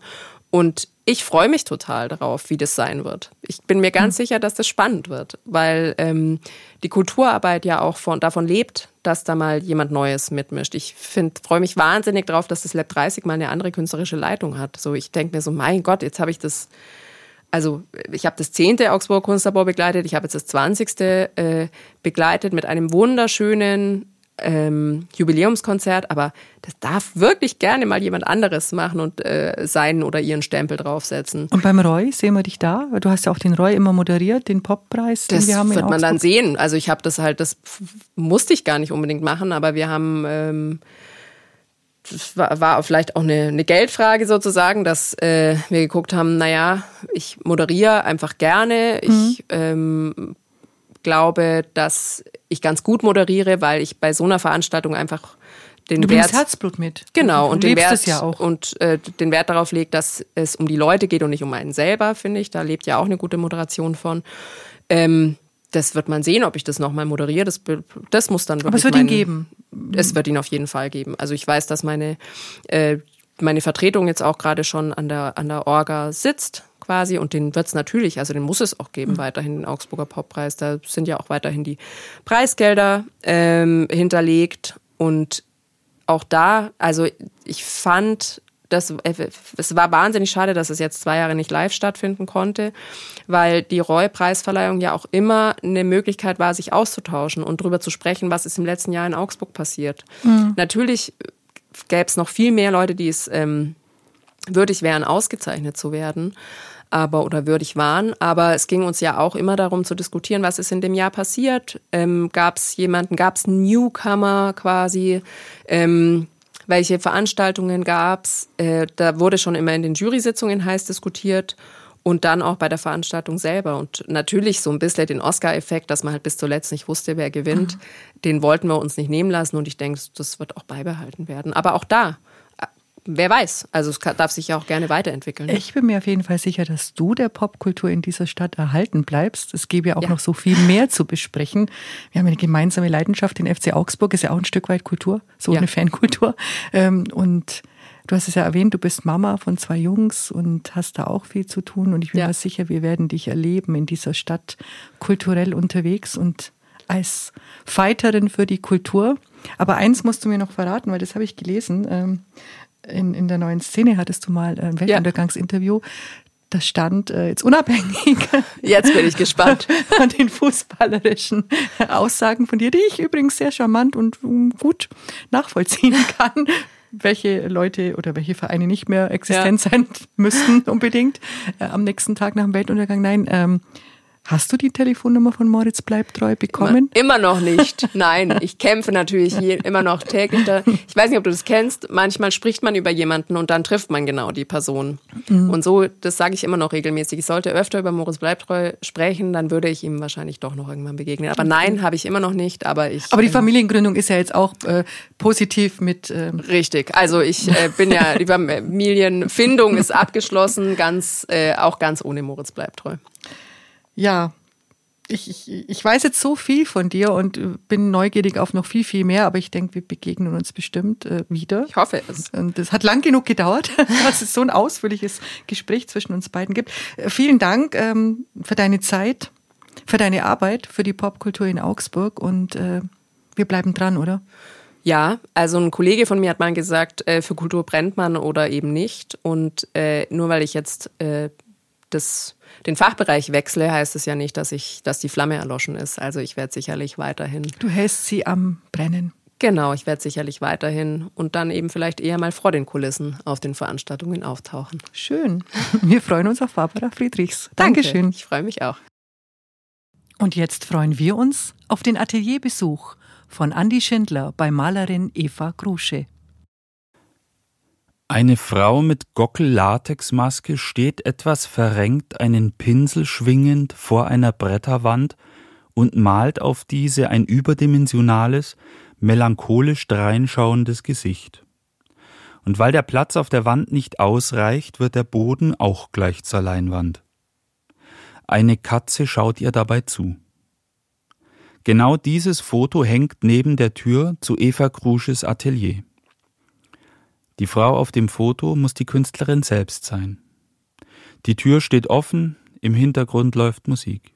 Und ich freue mich total darauf, wie das sein wird. Ich bin mir ganz mhm. sicher, dass das spannend wird, weil ähm, die Kulturarbeit ja auch von, davon lebt, dass da mal jemand Neues mitmischt. Ich freue mich wahnsinnig darauf, dass das Lab 30 mal eine andere künstlerische Leitung hat. So, ich denke mir so, mein Gott, jetzt habe ich das, also ich habe das zehnte Augsburger Kunstlabor begleitet, ich habe jetzt das zwanzigste äh, begleitet mit einem wunderschönen ähm, Jubiläumskonzert, aber das darf wirklich gerne mal jemand anderes machen und äh, seinen oder ihren Stempel draufsetzen. Und beim Roy sehen wir dich da? Du hast ja auch den Roy immer moderiert, den Poppreis, den das wir haben wird man dann sehen. Also ich habe das halt, das musste ich gar nicht unbedingt machen, aber wir haben ähm, das war, war vielleicht auch eine, eine Geldfrage sozusagen, dass äh, wir geguckt haben, naja, ich moderiere einfach gerne. Mhm. Ich ähm, glaube, dass ich ganz gut moderiere, weil ich bei so einer Veranstaltung einfach den du Wert Herzblut mit. Genau du und den Wert ja und äh, den Wert darauf legt, dass es um die Leute geht und nicht um einen selber, finde ich. Da lebt ja auch eine gute Moderation von. Ähm, das wird man sehen, ob ich das nochmal moderiere. Das, das muss dann wirklich. Aber es wird mein, ihn geben. Es wird ihn auf jeden Fall geben. Also ich weiß, dass meine, äh, meine Vertretung jetzt auch gerade schon an der, an der Orga sitzt quasi und den wird es natürlich, also den muss es auch geben, mhm. weiterhin den Augsburger Poppreis. Da sind ja auch weiterhin die Preisgelder ähm, hinterlegt und auch da, also ich fand das, äh, es war wahnsinnig schade, dass es jetzt zwei Jahre nicht live stattfinden konnte, weil die Roy-Preisverleihung ja auch immer eine Möglichkeit war, sich auszutauschen und darüber zu sprechen, was ist im letzten Jahr in Augsburg passiert. Mhm. Natürlich gäbe es noch viel mehr Leute, die es ähm, würdig wären, ausgezeichnet zu werden aber oder würdig waren. Aber es ging uns ja auch immer darum zu diskutieren, was ist in dem Jahr passiert. Ähm, gab es jemanden, gab es Newcomer quasi? Ähm, welche Veranstaltungen gab's. Äh, da wurde schon immer in den Jury-Sitzungen heiß diskutiert und dann auch bei der Veranstaltung selber. Und natürlich so ein bisschen den Oscar-Effekt, dass man halt bis zuletzt nicht wusste, wer gewinnt, mhm. den wollten wir uns nicht nehmen lassen und ich denke, das wird auch beibehalten werden. Aber auch da wer weiß. Also es kann, darf sich ja auch gerne weiterentwickeln. Ich bin mir auf jeden Fall sicher, dass du der Popkultur in dieser Stadt erhalten bleibst. Es gäbe ja auch ja. noch so viel mehr zu besprechen. Wir haben eine gemeinsame Leidenschaft. Den FC Augsburg ist ja auch ein Stück weit Kultur, so ja. eine Fankultur. Ähm, und du hast es ja erwähnt, du bist Mama von zwei Jungs und hast da auch viel zu tun. Und ich bin ja. mir sicher, wir werden dich erleben in dieser Stadt kulturell unterwegs und als Fighterin für die Kultur. Aber eins musst du mir noch verraten, weil das habe ich gelesen. Ähm, in, in der neuen Szene hattest du mal ein Weltuntergangsinterview. Das stand äh, jetzt unabhängig. Jetzt bin ich gespannt. Von den fußballerischen Aussagen von dir, die ich übrigens sehr charmant und gut nachvollziehen kann welche Leute oder welche Vereine nicht mehr existent ja. sein müssten unbedingt äh, am nächsten Tag nach dem Weltuntergang. Nein, ähm, Hast du die Telefonnummer von Moritz Bleibtreu bekommen? Immer, immer noch nicht. Nein, ich kämpfe natürlich je, immer noch täglich. Da. Ich weiß nicht, ob du das kennst. Manchmal spricht man über jemanden und dann trifft man genau die Person. Mhm. Und so, das sage ich immer noch regelmäßig. Ich sollte öfter über Moritz Bleibtreu sprechen, dann würde ich ihm wahrscheinlich doch noch irgendwann begegnen. Aber nein, habe ich immer noch nicht. Aber ich. Aber die Familiengründung ist ja jetzt auch äh, positiv mit. Ähm Richtig. Also ich äh, bin ja die Familienfindung ist abgeschlossen, ganz äh, auch ganz ohne Moritz Bleibtreu ja, ich, ich, ich weiß jetzt so viel von dir und bin neugierig auf noch viel, viel mehr, aber ich denke, wir begegnen uns bestimmt äh, wieder. Ich hoffe es. Und es hat lang genug gedauert, dass es so ein ausführliches Gespräch zwischen uns beiden gibt. Äh, vielen Dank ähm, für deine Zeit, für deine Arbeit, für die Popkultur in Augsburg und äh, wir bleiben dran, oder? Ja, also ein Kollege von mir hat mal gesagt, äh, für Kultur brennt man oder eben nicht. Und äh, nur weil ich jetzt äh, das den Fachbereich wechsle, heißt es ja nicht, dass ich, dass die Flamme erloschen ist. Also ich werde sicherlich weiterhin. Du hältst sie am Brennen. Genau, ich werde sicherlich weiterhin und dann eben vielleicht eher mal vor den Kulissen auf den Veranstaltungen auftauchen. Schön. Wir freuen uns auf Barbara Friedrichs. Dankeschön. Danke, ich freue mich auch. Und jetzt freuen wir uns auf den Atelierbesuch von Andi Schindler bei Malerin Eva Grusche. Eine Frau mit Gockel-Latexmaske steht etwas verrenkt einen Pinsel schwingend vor einer Bretterwand und malt auf diese ein überdimensionales, melancholisch dreinschauendes Gesicht. Und weil der Platz auf der Wand nicht ausreicht, wird der Boden auch gleich zur Leinwand. Eine Katze schaut ihr dabei zu. Genau dieses Foto hängt neben der Tür zu Eva Krusches Atelier. Die Frau auf dem Foto muss die Künstlerin selbst sein. Die Tür steht offen, im Hintergrund läuft Musik.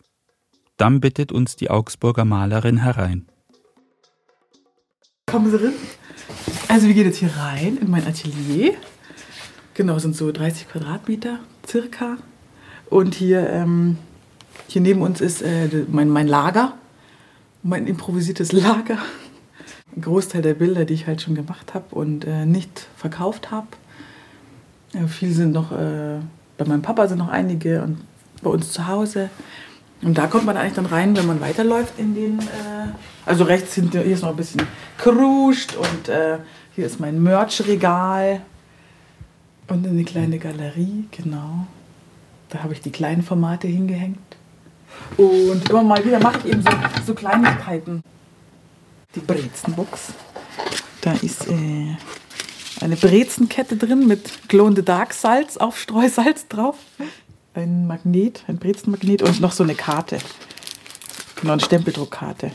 Dann bittet uns die Augsburger Malerin herein. Kommen Sie rein. Also wir gehen jetzt hier rein in mein Atelier. Genau, sind so 30 Quadratmeter circa. Und hier, ähm, hier neben uns ist äh, mein, mein Lager, mein improvisiertes Lager. Großteil der Bilder, die ich halt schon gemacht habe und äh, nicht verkauft habe. Ja, viele sind noch, äh, bei meinem Papa sind noch einige und bei uns zu Hause. Und da kommt man eigentlich dann rein, wenn man weiterläuft in den, äh, also rechts hinter, hier ist noch ein bisschen kruscht und äh, hier ist mein Merch-Regal und eine kleine Galerie, genau. Da habe ich die kleinen Formate hingehängt. Und immer mal wieder mache ich eben so, so Kleinigkeiten. Die Brezenbox. Da ist äh, eine Brezenkette drin mit Glow Dark Salz, auf Streusalz drauf. Ein Magnet, ein Brezenmagnet und noch so eine Karte. Genau, eine Stempeldruckkarte.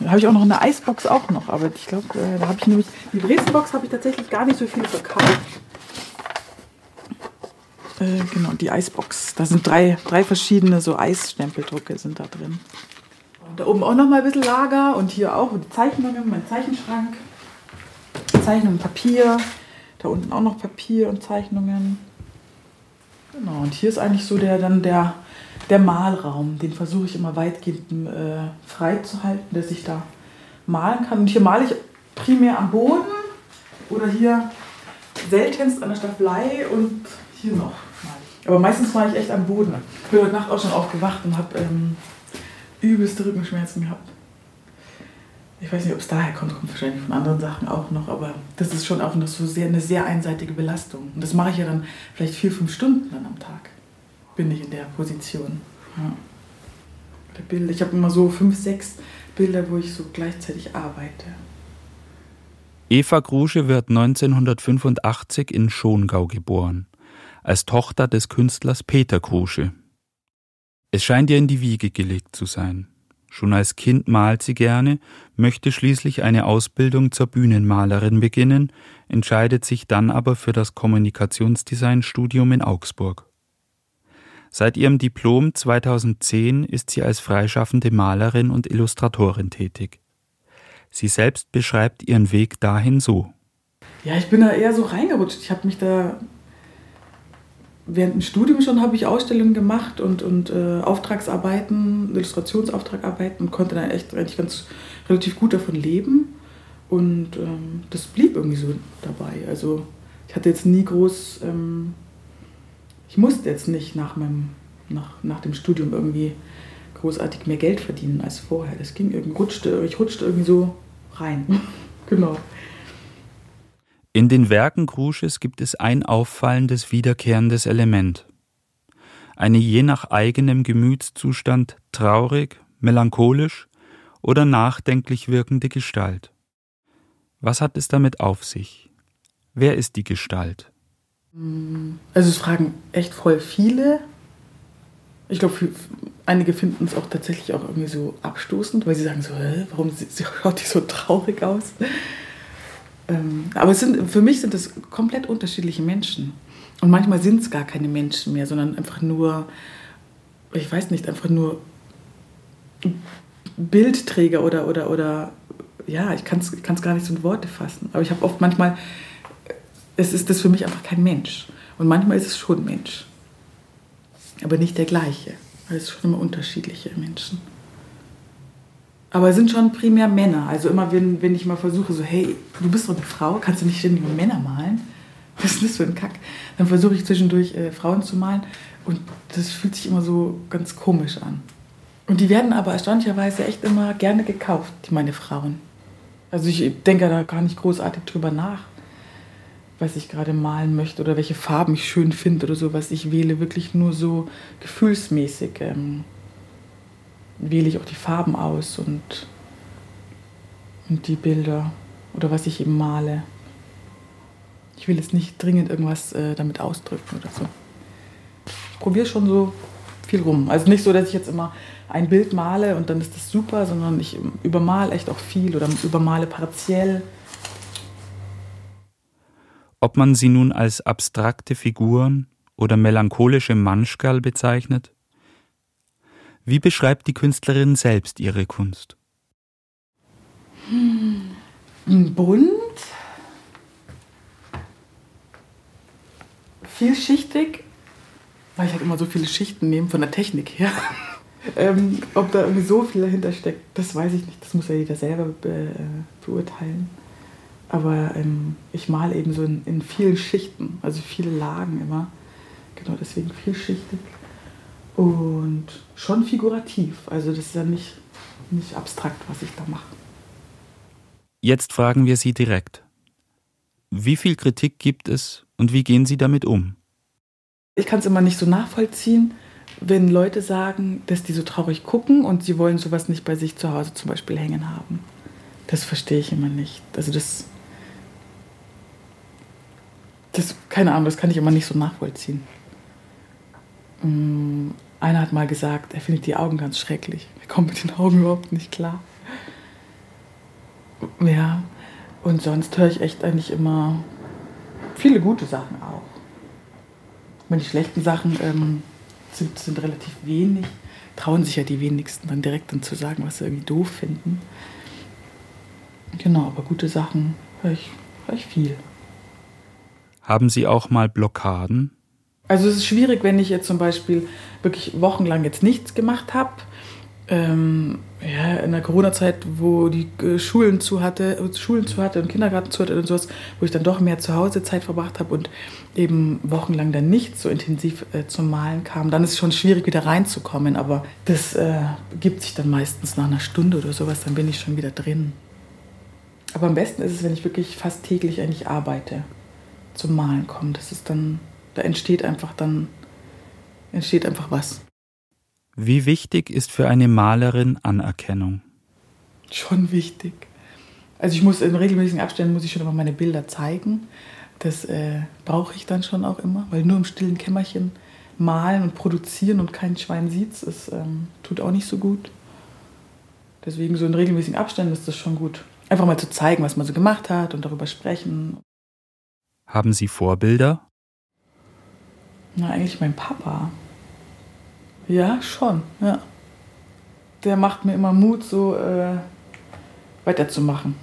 Da habe ich auch noch eine Eisbox auch noch, aber ich glaube, äh, da habe ich nämlich die Brezenbox habe ich tatsächlich gar nicht so viel verkauft. Äh, genau, die Eisbox. Da sind drei, drei verschiedene so Eisstempeldrucke sind da drin. Da oben auch noch mal ein bisschen Lager und hier auch die Zeichnungen, mein Zeichenschrank. Zeichnungen, Papier. Da unten auch noch Papier und Zeichnungen. Genau, und hier ist eigentlich so der dann der, der Malraum. Den versuche ich immer weitgehend äh, frei zu halten, dass ich da malen kann. Und hier male ich primär am Boden oder hier seltenst an der Staffelei und hier noch. Aber meistens war ich echt am Boden. Ich bin heute Nacht auch schon aufgewacht und habe ähm, übelste Rückenschmerzen gehabt. Ich weiß nicht, ob es daher kommt, kommt wahrscheinlich von anderen Sachen auch noch, aber das ist schon auch noch so sehr, eine sehr einseitige Belastung. Und das mache ich ja dann vielleicht vier, fünf Stunden dann am Tag. Bin ich in der Position. Ja. Ich habe immer so fünf, sechs Bilder, wo ich so gleichzeitig arbeite. Eva Grusche wird 1985 in Schongau geboren als Tochter des Künstlers Peter Krusche. Es scheint ihr in die Wiege gelegt zu sein. Schon als Kind malt sie gerne, möchte schließlich eine Ausbildung zur Bühnenmalerin beginnen, entscheidet sich dann aber für das Kommunikationsdesignstudium in Augsburg. Seit ihrem Diplom 2010 ist sie als freischaffende Malerin und Illustratorin tätig. Sie selbst beschreibt ihren Weg dahin so. Ja, ich bin da eher so reingerutscht. Ich habe mich da während dem Studium schon habe ich Ausstellungen gemacht und, und äh, Auftragsarbeiten, Illustrationsauftragarbeiten und konnte dann echt eigentlich ganz relativ gut davon leben. Und ähm, das blieb irgendwie so dabei. Also ich hatte jetzt nie groß, ähm, ich musste jetzt nicht nach, meinem, nach, nach dem Studium irgendwie großartig mehr Geld verdienen als vorher. Das ging irgendwie, rutschte, ich rutschte irgendwie so rein. genau. In den Werken Grusches gibt es ein auffallendes wiederkehrendes Element. Eine je nach eigenem Gemütszustand traurig, melancholisch oder nachdenklich wirkende Gestalt. Was hat es damit auf sich? Wer ist die Gestalt? Also es fragen echt voll viele. Ich glaube, einige finden es auch tatsächlich auch irgendwie so abstoßend, weil sie sagen so, warum schaut die so traurig aus? Ähm, aber sind, für mich sind es komplett unterschiedliche Menschen. Und manchmal sind es gar keine Menschen mehr, sondern einfach nur, ich weiß nicht, einfach nur Bildträger oder, oder, oder ja, ich kann es gar nicht so in Worte fassen. Aber ich habe oft manchmal, es ist das für mich einfach kein Mensch. Und manchmal ist es schon Mensch. Aber nicht der gleiche. Weil es schon immer unterschiedliche Menschen. Aber es sind schon primär Männer. Also immer, wenn, wenn ich mal versuche, so, hey, du bist doch eine Frau, kannst du nicht ständig nur Männer malen? Was ist das für ein Kack? Dann versuche ich zwischendurch äh, Frauen zu malen und das fühlt sich immer so ganz komisch an. Und die werden aber erstaunlicherweise echt immer gerne gekauft, meine Frauen. Also ich denke da gar nicht großartig drüber nach, was ich gerade malen möchte oder welche Farben ich schön finde oder so, was ich wähle, wirklich nur so gefühlsmäßig. Ähm, wähle ich auch die Farben aus und, und die Bilder oder was ich eben male. Ich will jetzt nicht dringend irgendwas äh, damit ausdrücken oder so. Ich probiere schon so viel rum. Also nicht so, dass ich jetzt immer ein Bild male und dann ist das super, sondern ich übermale echt auch viel oder übermale partiell. Ob man sie nun als abstrakte Figuren oder melancholische Manschgal bezeichnet, wie beschreibt die Künstlerin selbst ihre Kunst? Hm, bunt, vielschichtig, weil ich halt immer so viele Schichten nehme von der Technik her. ähm, ob da irgendwie so viel dahinter steckt, das weiß ich nicht. Das muss ja jeder selber be äh, beurteilen. Aber ähm, ich male eben so in, in, vielen Schichten, also viele Lagen immer. Genau deswegen vielschichtig. Und schon figurativ. Also das ist ja nicht, nicht abstrakt, was ich da mache. Jetzt fragen wir Sie direkt. Wie viel Kritik gibt es und wie gehen Sie damit um? Ich kann es immer nicht so nachvollziehen, wenn Leute sagen, dass die so traurig gucken und sie wollen sowas nicht bei sich zu Hause zum Beispiel hängen haben. Das verstehe ich immer nicht. Also das, das, keine Ahnung, das kann ich immer nicht so nachvollziehen. Einer hat mal gesagt, er findet die Augen ganz schrecklich. Er kommt mit den Augen überhaupt nicht klar. Ja, und sonst höre ich echt eigentlich immer viele gute Sachen auch. Meine, die schlechten Sachen ähm, sind, sind relativ wenig. Trauen sich ja die wenigsten dann direkt dann zu sagen, was sie irgendwie doof finden. Genau, aber gute Sachen höre ich, hör ich viel. Haben Sie auch mal Blockaden? Also es ist schwierig, wenn ich jetzt zum Beispiel wirklich wochenlang jetzt nichts gemacht habe ähm, ja, in der Corona-Zeit, wo die äh, Schulen zu hatte, Schulen zu hatte und Kindergarten zu hatte und sowas, wo ich dann doch mehr zu Hause Zeit verbracht habe und eben wochenlang dann nicht so intensiv äh, zum Malen kam, dann ist es schon schwierig wieder reinzukommen. Aber das äh, gibt sich dann meistens nach einer Stunde oder sowas, dann bin ich schon wieder drin. Aber am besten ist es, wenn ich wirklich fast täglich eigentlich arbeite, zum Malen komme. Das ist dann, da entsteht einfach dann, entsteht einfach was. Wie wichtig ist für eine Malerin Anerkennung? Schon wichtig. Also ich muss in regelmäßigen Abständen muss ich schon immer meine Bilder zeigen. Das äh, brauche ich dann schon auch immer, weil nur im stillen Kämmerchen malen und produzieren und kein Schwein sieht es, ähm, tut auch nicht so gut. Deswegen so in regelmäßigen Abständen ist das schon gut. Einfach mal zu zeigen, was man so gemacht hat und darüber sprechen. Haben Sie Vorbilder? Na, eigentlich mein Papa. Ja, schon, ja. Der macht mir immer Mut, so äh, weiterzumachen.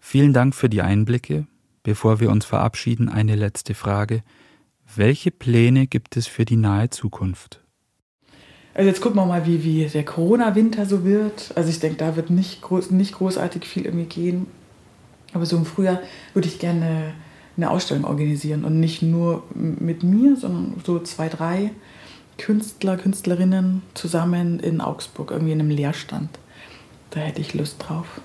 Vielen Dank für die Einblicke. Bevor wir uns verabschieden, eine letzte Frage. Welche Pläne gibt es für die nahe Zukunft? Also jetzt gucken wir mal, wie, wie der Corona-Winter so wird. Also ich denke, da wird nicht, groß, nicht großartig viel irgendwie gehen. Aber so im Frühjahr würde ich gerne eine Ausstellung organisieren und nicht nur mit mir, sondern so zwei, drei Künstler, Künstlerinnen zusammen in Augsburg, irgendwie in einem Lehrstand. Da hätte ich Lust drauf.